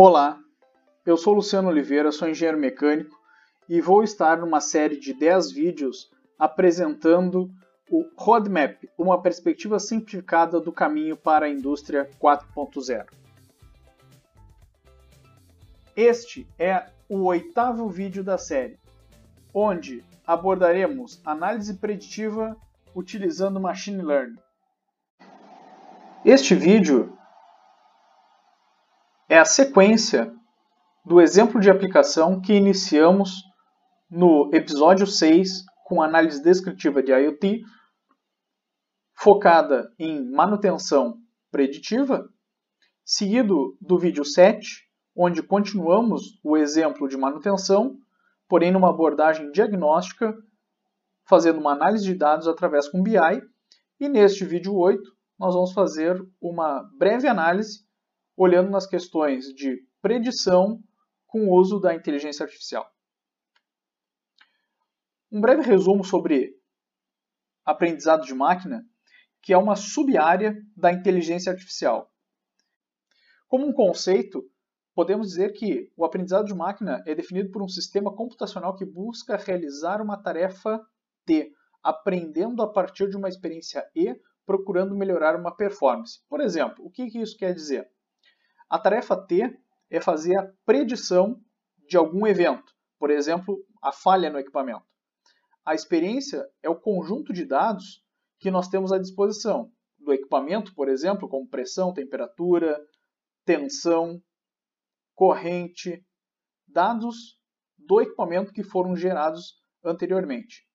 Olá, eu sou Luciano Oliveira, sou engenheiro mecânico e vou estar numa série de 10 vídeos apresentando o Roadmap, uma perspectiva simplificada do caminho para a indústria 4.0. Este é o oitavo vídeo da série, onde abordaremos análise preditiva utilizando Machine Learning. Este vídeo é a sequência do exemplo de aplicação que iniciamos no episódio 6 com análise descritiva de IoT, focada em manutenção preditiva, seguido do vídeo 7, onde continuamos o exemplo de manutenção, porém numa abordagem diagnóstica, fazendo uma análise de dados através com BI, e neste vídeo 8 nós vamos fazer uma breve análise olhando nas questões de predição com o uso da inteligência artificial. Um breve resumo sobre aprendizado de máquina, que é uma sub-área da inteligência artificial. Como um conceito, podemos dizer que o aprendizado de máquina é definido por um sistema computacional que busca realizar uma tarefa T, aprendendo a partir de uma experiência E, procurando melhorar uma performance. Por exemplo, o que isso quer dizer? A tarefa T é fazer a predição de algum evento, por exemplo, a falha no equipamento. A experiência é o conjunto de dados que nós temos à disposição do equipamento, por exemplo, como pressão, temperatura, tensão, corrente, dados do equipamento que foram gerados anteriormente.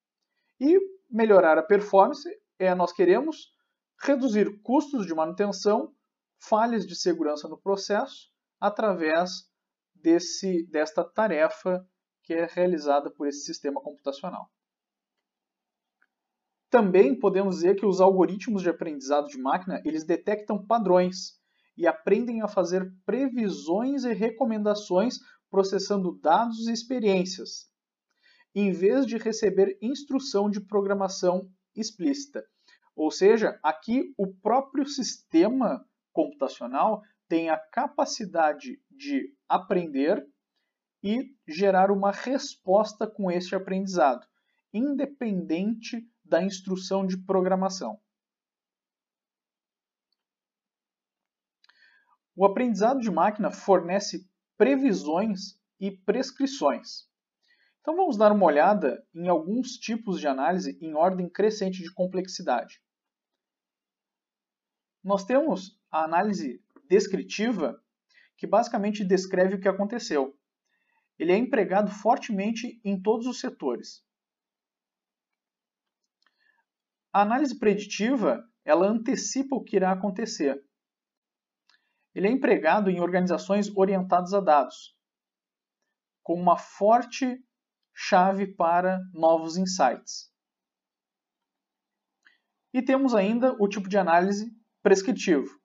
E melhorar a performance é nós queremos reduzir custos de manutenção, falhas de segurança no processo através desse, desta tarefa que é realizada por esse sistema computacional. Também podemos dizer que os algoritmos de aprendizado de máquina, eles detectam padrões e aprendem a fazer previsões e recomendações processando dados e experiências, em vez de receber instrução de programação explícita. Ou seja, aqui o próprio sistema computacional tem a capacidade de aprender e gerar uma resposta com este aprendizado, independente da instrução de programação. O aprendizado de máquina fornece previsões e prescrições. Então vamos dar uma olhada em alguns tipos de análise em ordem crescente de complexidade. Nós temos a análise descritiva, que basicamente descreve o que aconteceu. Ele é empregado fortemente em todos os setores. A análise preditiva, ela antecipa o que irá acontecer. Ele é empregado em organizações orientadas a dados, com uma forte chave para novos insights. E temos ainda o tipo de análise prescritivo,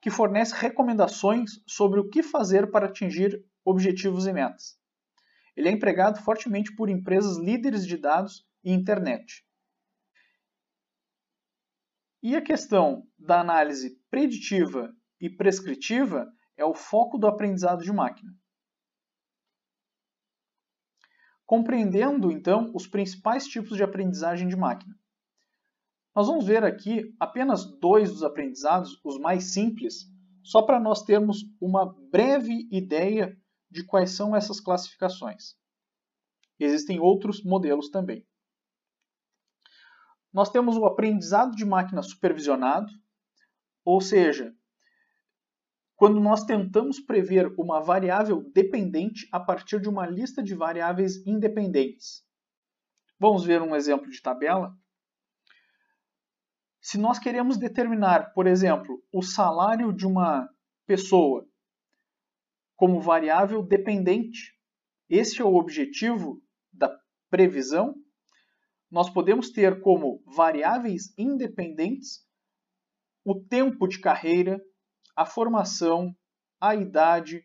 que fornece recomendações sobre o que fazer para atingir objetivos e metas. Ele é empregado fortemente por empresas líderes de dados e internet. E a questão da análise preditiva e prescritiva é o foco do aprendizado de máquina. Compreendendo, então, os principais tipos de aprendizagem de máquina. Nós vamos ver aqui apenas dois dos aprendizados, os mais simples, só para nós termos uma breve ideia de quais são essas classificações. Existem outros modelos também. Nós temos o aprendizado de máquina supervisionado, ou seja, quando nós tentamos prever uma variável dependente a partir de uma lista de variáveis independentes. Vamos ver um exemplo de tabela? Se nós queremos determinar, por exemplo, o salário de uma pessoa como variável dependente, esse é o objetivo da previsão, nós podemos ter como variáveis independentes o tempo de carreira, a formação, a idade,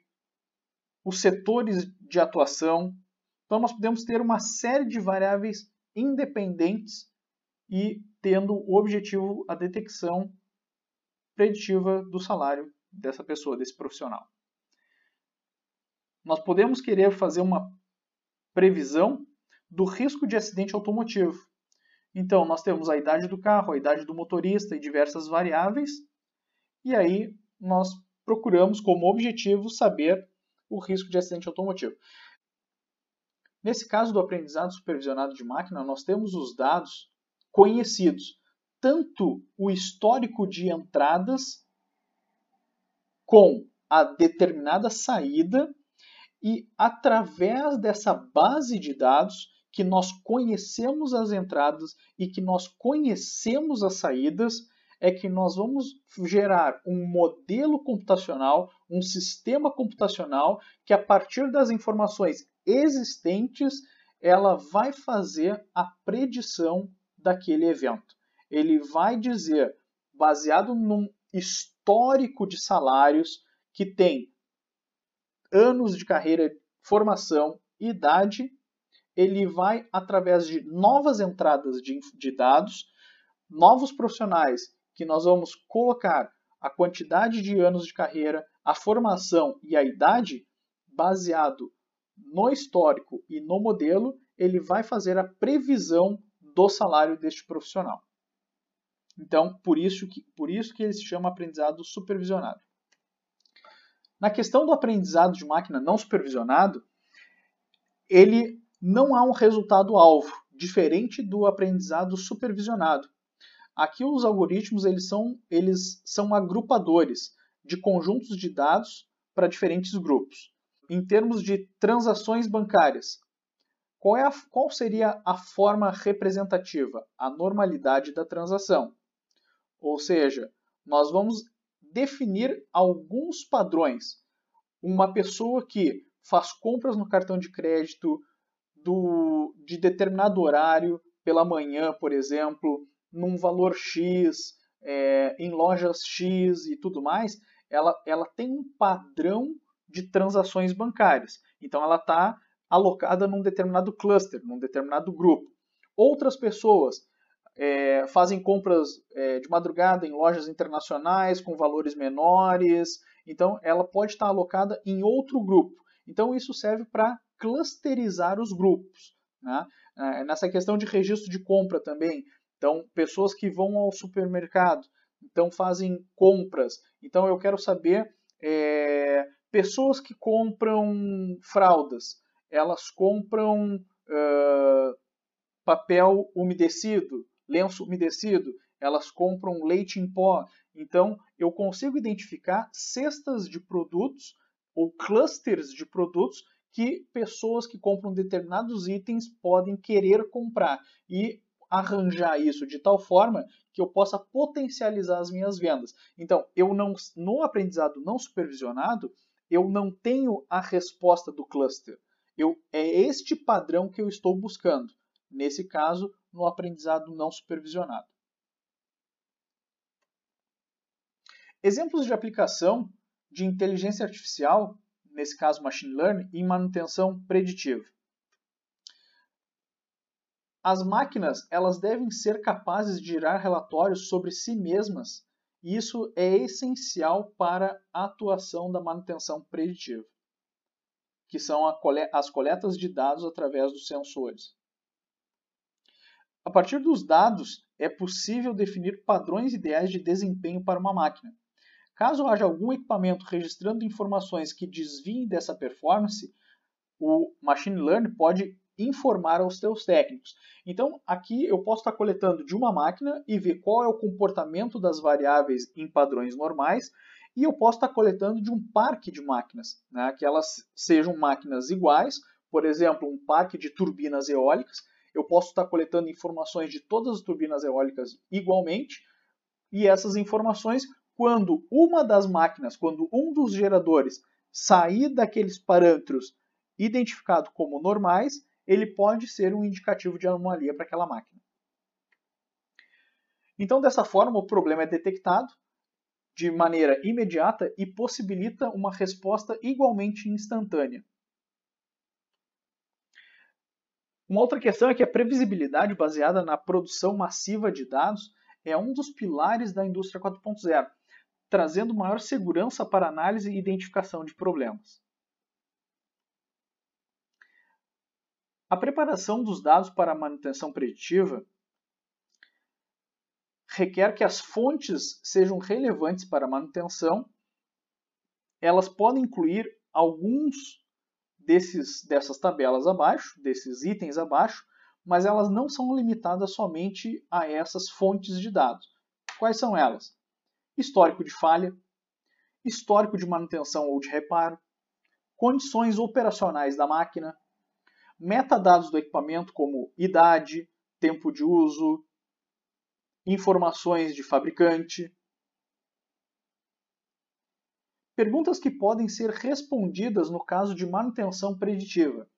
os setores de atuação. Então, nós podemos ter uma série de variáveis independentes e tendo o objetivo a detecção preditiva do salário dessa pessoa, desse profissional. nós podemos querer fazer uma previsão do risco de acidente automotivo. Então, nós temos a idade do carro, a idade do motorista e diversas variáveis, e aí nós procuramos como objetivo saber o risco de acidente automotivo. Nesse caso do aprendizado supervisionado de máquina, nós temos os dados conhecidos, tanto o histórico de entradas com a determinada saída e através dessa base de dados que nós conhecemos as entradas e que nós conhecemos as saídas, é que nós vamos gerar um modelo computacional, um sistema computacional que a partir das informações existentes, ela vai fazer a predição daquele evento. Ele vai dizer, baseado num histórico de salários que tem anos de carreira, formação, idade, ele vai, através de novas entradas de, de dados, novos profissionais que nós vamos colocar a quantidade de anos de carreira, a formação e a idade, baseado no histórico e no modelo, ele vai fazer a previsão do salário deste profissional. Então, por isso que, por isso que ele se chama aprendizado supervisionado. Na questão do aprendizado de máquina não supervisionado, ele não há um resultado alvo, diferente do aprendizado supervisionado. Aqui os algoritmos eles são, eles são agrupadores de conjuntos de dados para diferentes grupos. Em termos de transações bancárias, qual, é a, qual seria a forma representativa? A normalidade da transação. Ou seja, nós vamos definir alguns padrões. Uma pessoa que faz compras no cartão de crédito do, de determinado horário, pela manhã, por exemplo, num valor X, é, em lojas X e tudo mais, ela, ela tem um padrão de transações bancárias. Então ela está alocada num determinado cluster, num determinado grupo. Outras pessoas é, fazem compras é, de madrugada em lojas internacionais com valores menores, então ela pode estar alocada em outro grupo. Então isso serve para clusterizar os grupos. Né? É, nessa questão de registro de compra também, então, pessoas que vão ao supermercado, então fazem compras. Então, eu quero saber é, pessoas que compram fraldas, elas compram uh, papel umedecido, lenço umedecido, elas compram leite em pó. Então, eu consigo identificar cestas de produtos ou clusters de produtos que pessoas que compram determinados itens podem querer comprar. E arranjar isso de tal forma que eu possa potencializar as minhas vendas. Então, eu não no aprendizado não supervisionado, eu não tenho a resposta do cluster. Eu, é este padrão que eu estou buscando. Nesse caso, no aprendizado não supervisionado. Exemplos de aplicação de inteligência artificial, nesse caso machine learning, em manutenção preditiva. As máquinas elas devem ser capazes de gerar relatórios sobre si mesmas e isso é essencial para a atuação da manutenção preditiva, que são as coletas de dados através dos sensores. A partir dos dados, é possível definir padrões ideais de desempenho para uma máquina. Caso haja algum equipamento registrando informações que desviem dessa performance, o machine learning pode informar aos teus técnicos. Então, aqui eu posso estar coletando de uma máquina e ver qual é o comportamento das variáveis em padrões normais, e eu posso estar coletando de um parque de máquinas, né, que elas sejam máquinas iguais, por exemplo, um parque de turbinas eólicas, eu posso estar coletando informações de todas as turbinas eólicas igualmente, e essas informações, quando uma das máquinas, quando um dos geradores sair daqueles parâmetros identificados como normais, ele pode ser um indicativo de anomalia para aquela máquina. Então, dessa forma, o problema é detectado de maneira imediata e possibilita uma resposta igualmente instantânea. Uma outra questão é que a previsibilidade baseada na produção massiva de dados é um dos pilares da indústria 4.0, trazendo maior segurança para análise e identificação de problemas. A preparação dos dados para manutenção preditiva requer que as fontes sejam relevantes para a manutenção. Elas podem incluir alguns desses, dessas tabelas abaixo, desses itens abaixo, mas elas não são limitadas somente a essas fontes de dados. Quais são elas? Histórico de falha, histórico de manutenção ou de reparo, condições operacionais da máquina, metadados do equipamento como idade, tempo de uso, informações de fabricante. Perguntas que podem ser respondidas no caso de manutenção preditiva.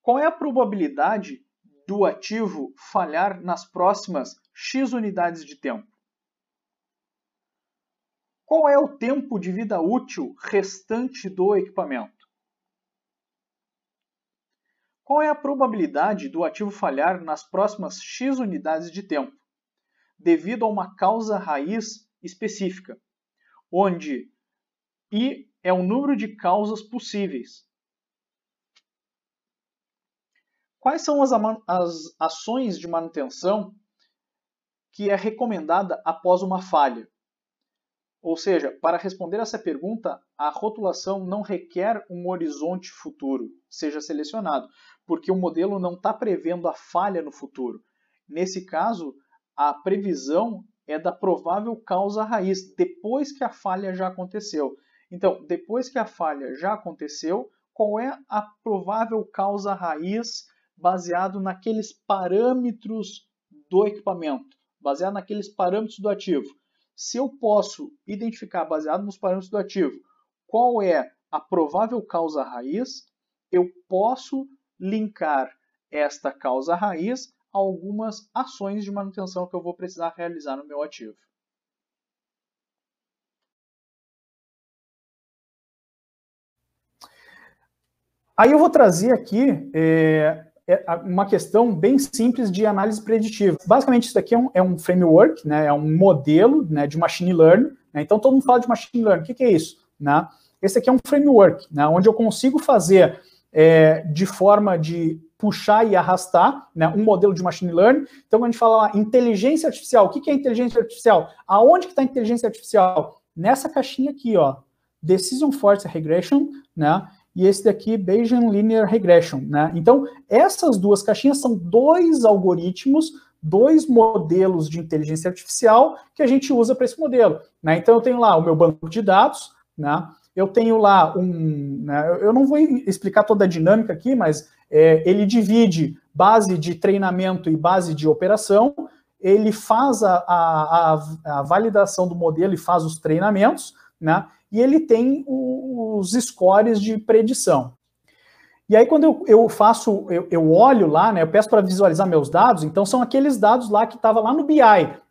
Qual é a probabilidade do ativo falhar nas próximas X unidades de tempo? Qual é o tempo de vida útil restante do equipamento? Qual é a probabilidade do ativo falhar nas próximas X unidades de tempo, devido a uma causa raiz específica, onde I é o número de causas possíveis. Quais são as, as ações de manutenção que é recomendada após uma falha? Ou seja, para responder essa pergunta, a rotulação não requer um horizonte futuro seja selecionado, porque o modelo não está prevendo a falha no futuro. Nesse caso, a previsão é da provável causa raiz, depois que a falha já aconteceu. Então, depois que a falha já aconteceu, qual é a provável causa raiz baseado naqueles parâmetros do equipamento, baseado naqueles parâmetros do ativo? Se eu posso identificar, baseado nos parâmetros do ativo, qual é a provável causa raiz, eu posso linkar esta causa raiz a algumas ações de manutenção que eu vou precisar realizar no meu ativo. Aí eu vou trazer aqui é, é uma questão bem simples de análise preditiva. Basicamente, isso aqui é um, é um framework, né, é um modelo né, de machine learning. Né, então, todo mundo fala de machine learning. O que, que é isso? Né? Esse aqui é um framework, né, onde eu consigo fazer é, de forma de puxar e arrastar né, um modelo de machine learning. Então, quando a gente fala lá, inteligência artificial, o que, que é inteligência artificial? Aonde que está a inteligência artificial? Nessa caixinha aqui, ó, Decision Force Regression, né? E esse daqui, Bayesian Linear Regression. Né? Então, essas duas caixinhas são dois algoritmos, dois modelos de inteligência artificial que a gente usa para esse modelo. Né? Então, eu tenho lá o meu banco de dados, né? eu tenho lá um. Né? eu não vou explicar toda a dinâmica aqui, mas é, ele divide base de treinamento e base de operação, ele faz a, a, a, a validação do modelo e faz os treinamentos, né? E ele tem os scores de predição. E aí, quando eu, eu faço, eu, eu, olho lá, né, eu peço para visualizar meus dados, então são aqueles dados lá que estavam lá no BI.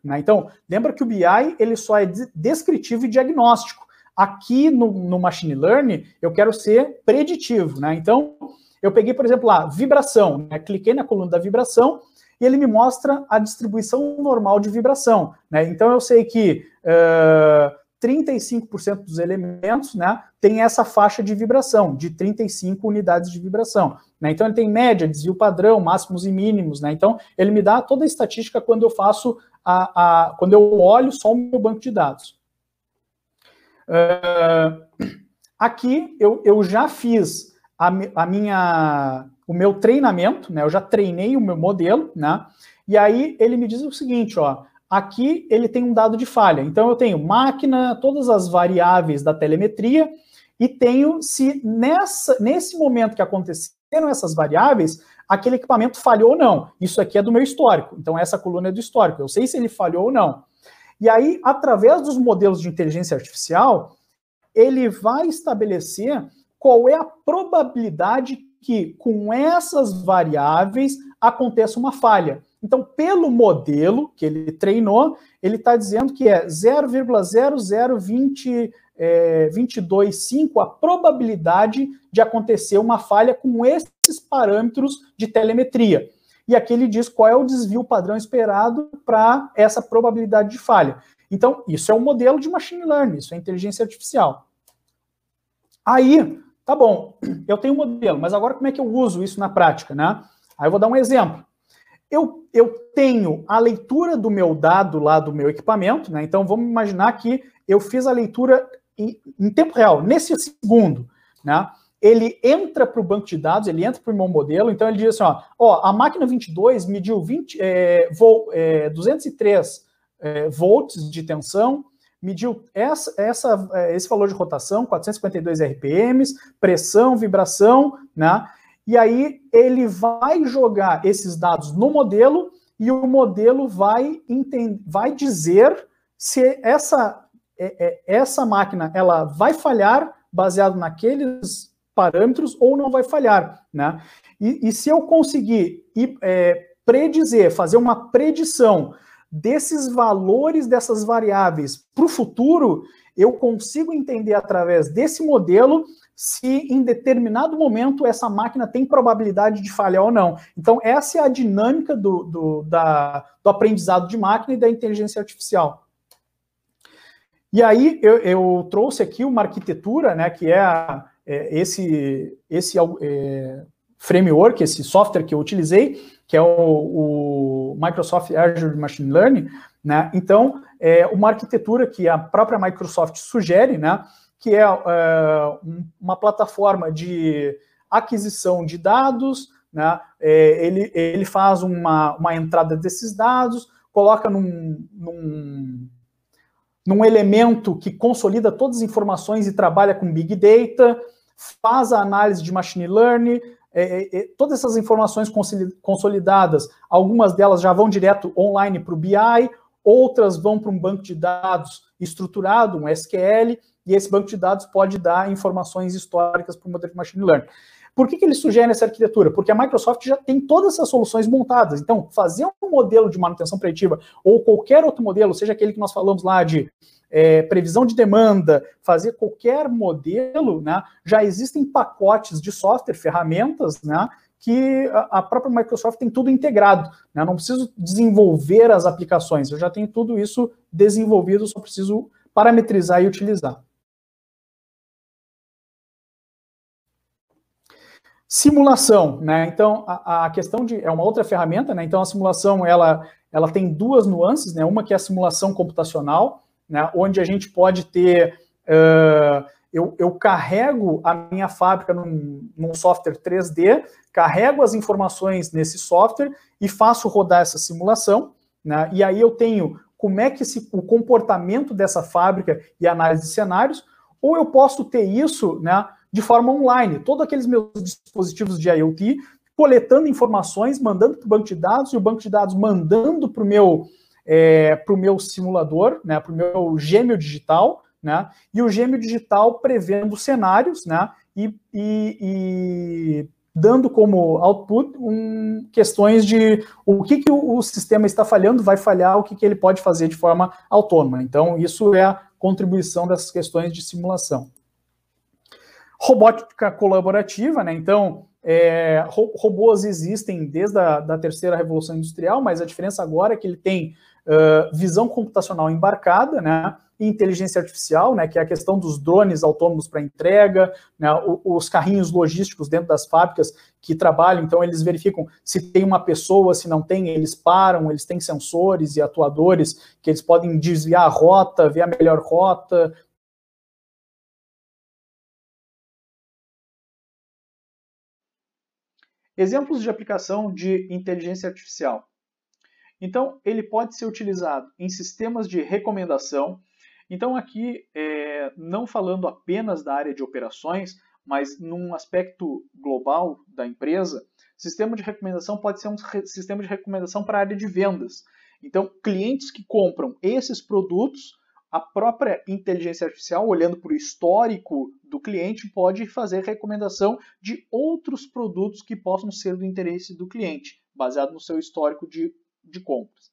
Né? Então, lembra que o BI ele só é descritivo e diagnóstico. Aqui no, no Machine Learning, eu quero ser preditivo. Né? Então, eu peguei, por exemplo, lá, vibração, né? cliquei na coluna da vibração e ele me mostra a distribuição normal de vibração. Né? Então, eu sei que uh, 35% dos elementos né, tem essa faixa de vibração, de 35 unidades de vibração. Né? Então, ele tem média, desvio padrão, máximos e mínimos. Né? Então, ele me dá toda a estatística quando eu faço, a, a quando eu olho só o meu banco de dados. Uh, aqui, eu, eu já fiz a, a, minha, o meu treinamento, né? eu já treinei o meu modelo, né? e aí ele me diz o seguinte, ó, Aqui ele tem um dado de falha. Então eu tenho máquina, todas as variáveis da telemetria e tenho se nessa, nesse momento que aconteceram essas variáveis, aquele equipamento falhou ou não. Isso aqui é do meu histórico. Então essa coluna é do histórico. Eu sei se ele falhou ou não. E aí, através dos modelos de inteligência artificial, ele vai estabelecer qual é a probabilidade que com essas variáveis aconteça uma falha. Então, pelo modelo que ele treinou, ele está dizendo que é 0,0020 é, 225 a probabilidade de acontecer uma falha com esses parâmetros de telemetria. E aqui ele diz qual é o desvio padrão esperado para essa probabilidade de falha. Então, isso é um modelo de machine learning, isso é inteligência artificial. Aí, tá bom, eu tenho um modelo, mas agora como é que eu uso isso na prática, né? Aí eu vou dar um exemplo. Eu, eu tenho a leitura do meu dado lá do meu equipamento, né? Então vamos imaginar que eu fiz a leitura em, em tempo real, nesse segundo, né? Ele entra para o banco de dados, ele entra para o meu modelo, então ele diz assim: ó, ó a máquina 22 mediu 20, é, vol, é, 203 é, volts de tensão, mediu essa, essa, é, esse valor de rotação, 452 RPMs, pressão, vibração, né? E aí ele vai jogar esses dados no modelo e o modelo vai, entender, vai dizer se essa, é, é, essa máquina ela vai falhar baseado naqueles parâmetros ou não vai falhar, né? E, e se eu conseguir é, predizer, fazer uma predição desses valores dessas variáveis para o futuro, eu consigo entender através desse modelo se em determinado momento essa máquina tem probabilidade de falhar ou não. Então, essa é a dinâmica do, do, da, do aprendizado de máquina e da inteligência artificial. E aí eu, eu trouxe aqui uma arquitetura, né, que é, a, é esse, esse é, framework, esse software que eu utilizei, que é o, o Microsoft Azure Machine Learning, né? Então, é uma arquitetura que a própria Microsoft sugere, né? Que é, é uma plataforma de aquisição de dados, né? É, ele, ele faz uma, uma entrada desses dados, coloca num, num, num elemento que consolida todas as informações e trabalha com Big Data, faz a análise de Machine Learning, é, é, é, todas essas informações consolidadas, algumas delas já vão direto online para o BI, outras vão para um banco de dados estruturado, um SQL, e esse banco de dados pode dar informações históricas para o modelo de machine learning. Por que, que ele sugere essa arquitetura? Porque a Microsoft já tem todas essas soluções montadas. Então, fazer um modelo de manutenção preditiva ou qualquer outro modelo, seja aquele que nós falamos lá de é, previsão de demanda, fazer qualquer modelo, né, já existem pacotes de software, ferramentas, né, que a própria Microsoft tem tudo integrado. Né? Não preciso desenvolver as aplicações, eu já tenho tudo isso desenvolvido, só preciso parametrizar e utilizar. Simulação, né? Então, a, a, questão de é uma outra ferramenta, né? Então, a simulação ela, ela tem duas nuances, né? Uma que é a simulação computacional, né, onde a gente pode ter. Uh, eu, eu, carrego a minha fábrica num, num, software 3D, carrego as informações nesse software e faço rodar essa simulação, né, e aí eu tenho como é que esse, o comportamento dessa fábrica e análise de cenários, ou eu posso ter isso né, de forma online, todos aqueles meus dispositivos de IoT coletando informações, mandando para o banco de dados, e o banco de dados mandando para o meu é, para o meu simulador, né, para o meu gêmeo digital, né, e o gêmeo digital prevendo cenários, né, e, e, e dando como output um, questões de o que, que o, o, sistema está falhando, vai falhar, o que, que ele pode fazer de forma autônoma. Então, isso é a contribuição dessas questões de simulação. Robótica colaborativa, né? Então, é, robôs existem desde a da terceira revolução industrial, mas a diferença agora é que ele tem uh, visão computacional embarcada, né, inteligência artificial, né, que é a questão dos drones autônomos para entrega, né, os carrinhos logísticos dentro das fábricas que trabalham, então eles verificam se tem uma pessoa, se não tem, eles param, eles têm sensores e atuadores que eles podem desviar a rota, ver a melhor rota, Exemplos de aplicação de inteligência artificial. Então, ele pode ser utilizado em sistemas de recomendação. Então, aqui, é, não falando apenas da área de operações, mas num aspecto global da empresa, sistema de recomendação pode ser um sistema de recomendação para a área de vendas. Então, clientes que compram esses produtos, a própria inteligência artificial, olhando para o histórico do cliente, pode fazer recomendação de outros produtos que possam ser do interesse do cliente, baseado no seu histórico de de compras.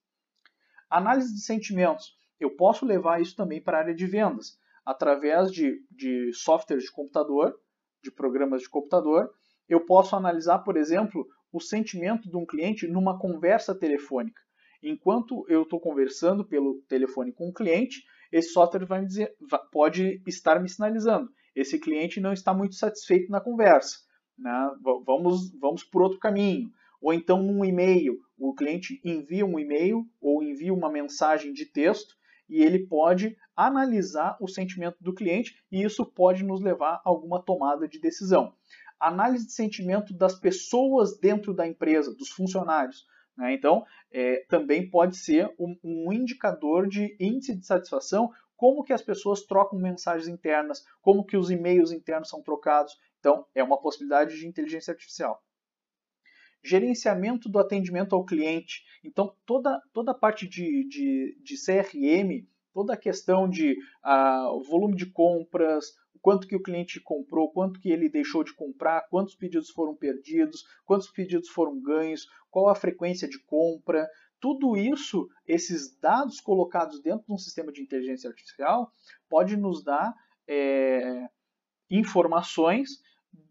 Análise de sentimentos. Eu posso levar isso também para a área de vendas, através de, de softwares de computador, de programas de computador. Eu posso analisar, por exemplo, o sentimento de um cliente numa conversa telefônica. Enquanto eu estou conversando pelo telefone com o cliente, esse software vai me dizer, pode estar me sinalizando. esse cliente não está muito satisfeito na conversa, né? vamos, vamos por outro caminho. Ou então num e-mail, o cliente envia um e-mail ou envia uma mensagem de texto e ele pode analisar o sentimento do cliente e isso pode nos levar a alguma tomada de decisão. Análise de sentimento das pessoas dentro da empresa, dos funcionários. Né? Então, é, também pode ser um, um indicador de índice de satisfação, como que as pessoas trocam mensagens internas, como que os e-mails internos são trocados. Então, é uma possibilidade de inteligência artificial gerenciamento do atendimento ao cliente. Então, toda, toda a parte de, de, de CRM, toda a questão de uh, volume de compras, quanto que o cliente comprou, quanto que ele deixou de comprar, quantos pedidos foram perdidos, quantos pedidos foram ganhos, qual a frequência de compra, tudo isso, esses dados colocados dentro de um sistema de inteligência artificial, pode nos dar é, informações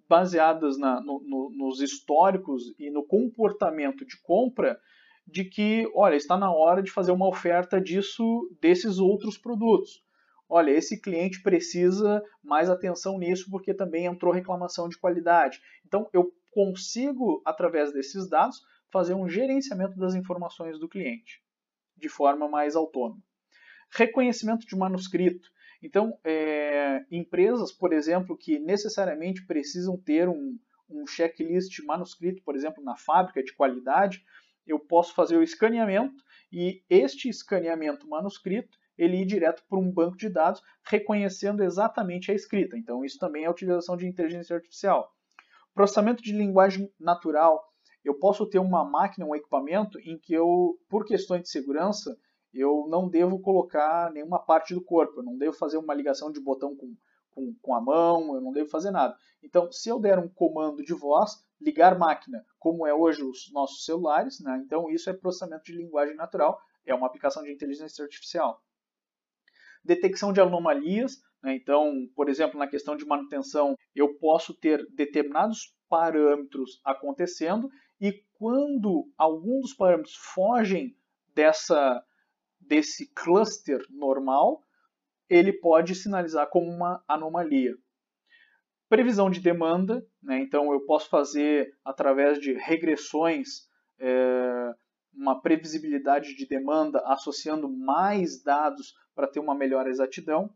baseadas na, no, no, nos históricos e no comportamento de compra de que, olha, está na hora de fazer uma oferta disso, desses outros produtos. Olha, esse cliente precisa mais atenção nisso porque também entrou reclamação de qualidade. Então, eu consigo, através desses dados, fazer um gerenciamento das informações do cliente de forma mais autônoma. Reconhecimento de manuscrito. Então, é, empresas, por exemplo, que necessariamente precisam ter um, um checklist manuscrito, por exemplo, na fábrica de qualidade, eu posso fazer o escaneamento e este escaneamento manuscrito ele ir direto para um banco de dados reconhecendo exatamente a escrita. Então, isso também é a utilização de inteligência artificial. Processamento de linguagem natural. Eu posso ter uma máquina, um equipamento em que eu, por questões de segurança, eu não devo colocar nenhuma parte do corpo, eu não devo fazer uma ligação de botão com, com, com a mão, eu não devo fazer nada. Então, se eu der um comando de voz, ligar máquina, como é hoje os nossos celulares, né? então isso é processamento de linguagem natural, é uma aplicação de inteligência artificial. Detecção de anomalias, né? então, por exemplo, na questão de manutenção, eu posso ter determinados parâmetros acontecendo e quando algum dos parâmetros fogem dessa desse cluster normal, ele pode sinalizar como uma anomalia. Previsão de demanda, né? então eu posso fazer através de regressões é, uma previsibilidade de demanda associando mais dados para ter uma melhor exatidão.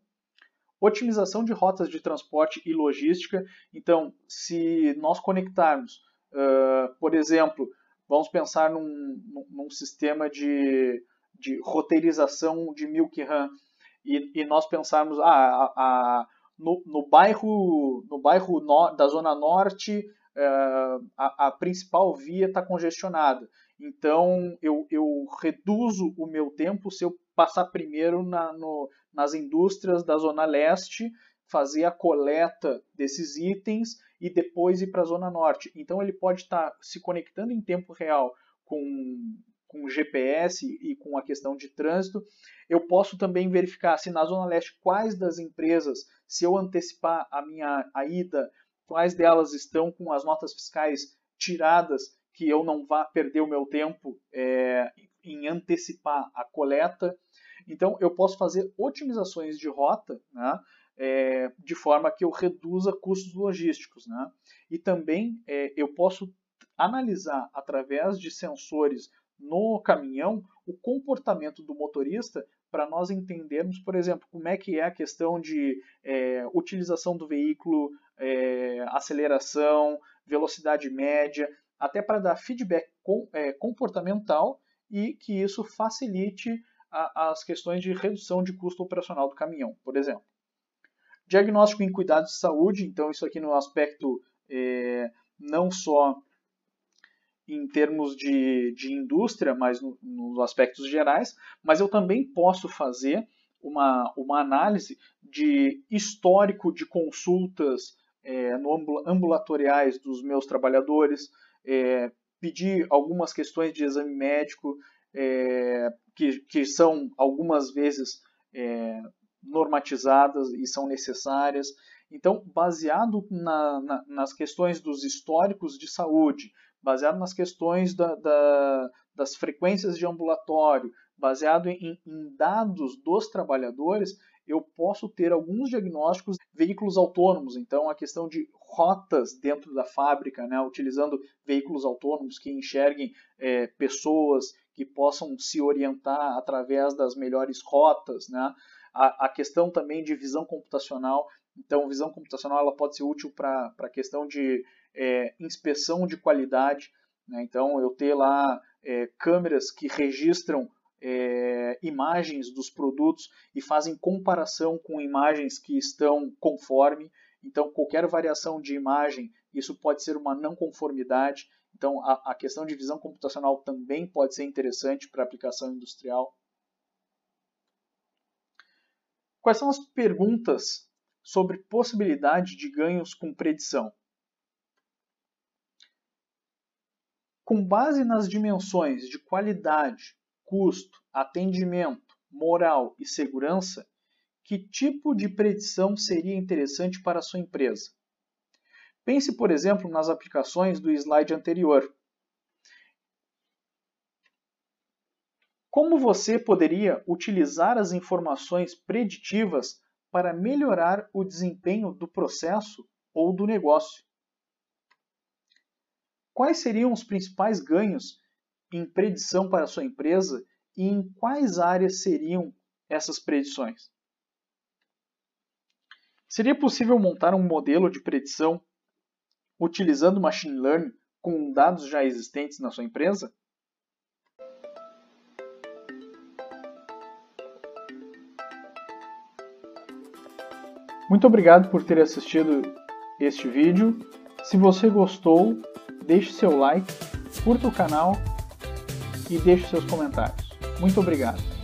Otimização de rotas de transporte e logística. Então, se nós conectarmos, uh, por exemplo, vamos pensar num, num sistema de de roteirização de Milk Run e, e nós pensarmos ah, a, a, no, no, bairro no bairro no, da zona norte uh, a, a, principal via está congestionada então eu, eu reduzo o meu tempo se eu passar primeiro na, no, nas indústrias da zona leste fazer a coleta desses itens e depois ir para a zona norte então ele pode estar tá se conectando em tempo real com com GPS e com a questão de trânsito. Eu posso também verificar se na Zona Leste quais das empresas, se eu antecipar a minha a ida, quais delas estão com as notas fiscais tiradas, que eu não vá perder o meu tempo é, em antecipar a coleta. Então, eu posso fazer otimizações de rota né, é, de forma que eu reduza custos logísticos. Né? E também é, eu posso analisar através de sensores no caminhão o comportamento do motorista para nós entendermos, por exemplo, como é que é a questão de é, utilização do veículo, é, aceleração, velocidade média, até para dar feedback com, é, comportamental e que isso facilite a, as questões de redução de custo operacional do caminhão, por exemplo. Diagnóstico em cuidados de saúde, então isso aqui no aspecto é, não só em termos de, de indústria, mas no, nos aspectos gerais, mas eu também posso fazer uma, uma análise de histórico de consultas é, no ambulatoriais dos meus trabalhadores, é, pedir algumas questões de exame médico é, que, que são algumas vezes é, normatizadas e são necessárias. Então, baseado na, na, nas questões dos históricos de saúde, baseado nas questões da, da, das frequências de ambulatório, baseado em, em, dados dos trabalhadores, eu posso ter alguns diagnósticos veículos autônomos, então a questão de rotas dentro da fábrica, né, utilizando veículos autônomos que enxerguem é, pessoas, que possam se orientar através das melhores rotas, né, a, a questão também de visão computacional, então visão computacional ela pode ser útil para a questão de é, inspeção de qualidade, né, então eu ter lá é, câmeras que registram é, imagens dos produtos e fazem comparação com imagens que estão conforme. Então, qualquer variação de imagem, isso pode ser uma não conformidade. Então, a, a questão de visão computacional também pode ser interessante para aplicação industrial. Quais são as perguntas sobre possibilidade de ganhos com predição? Com base nas dimensões de qualidade, custo, atendimento, moral e segurança, que tipo de predição seria interessante para a sua empresa? Pense, por exemplo, nas aplicações do slide anterior. Como você poderia utilizar as informações preditivas para melhorar o desempenho do processo ou do negócio? Quais seriam os principais ganhos em predição para sua empresa e em quais áreas seriam essas predições? Seria possível montar um modelo de predição utilizando machine learning com dados já existentes na sua empresa? Muito obrigado por ter assistido este vídeo. Se você gostou, deixe seu like, curta o canal e deixe seus comentários. Muito obrigado.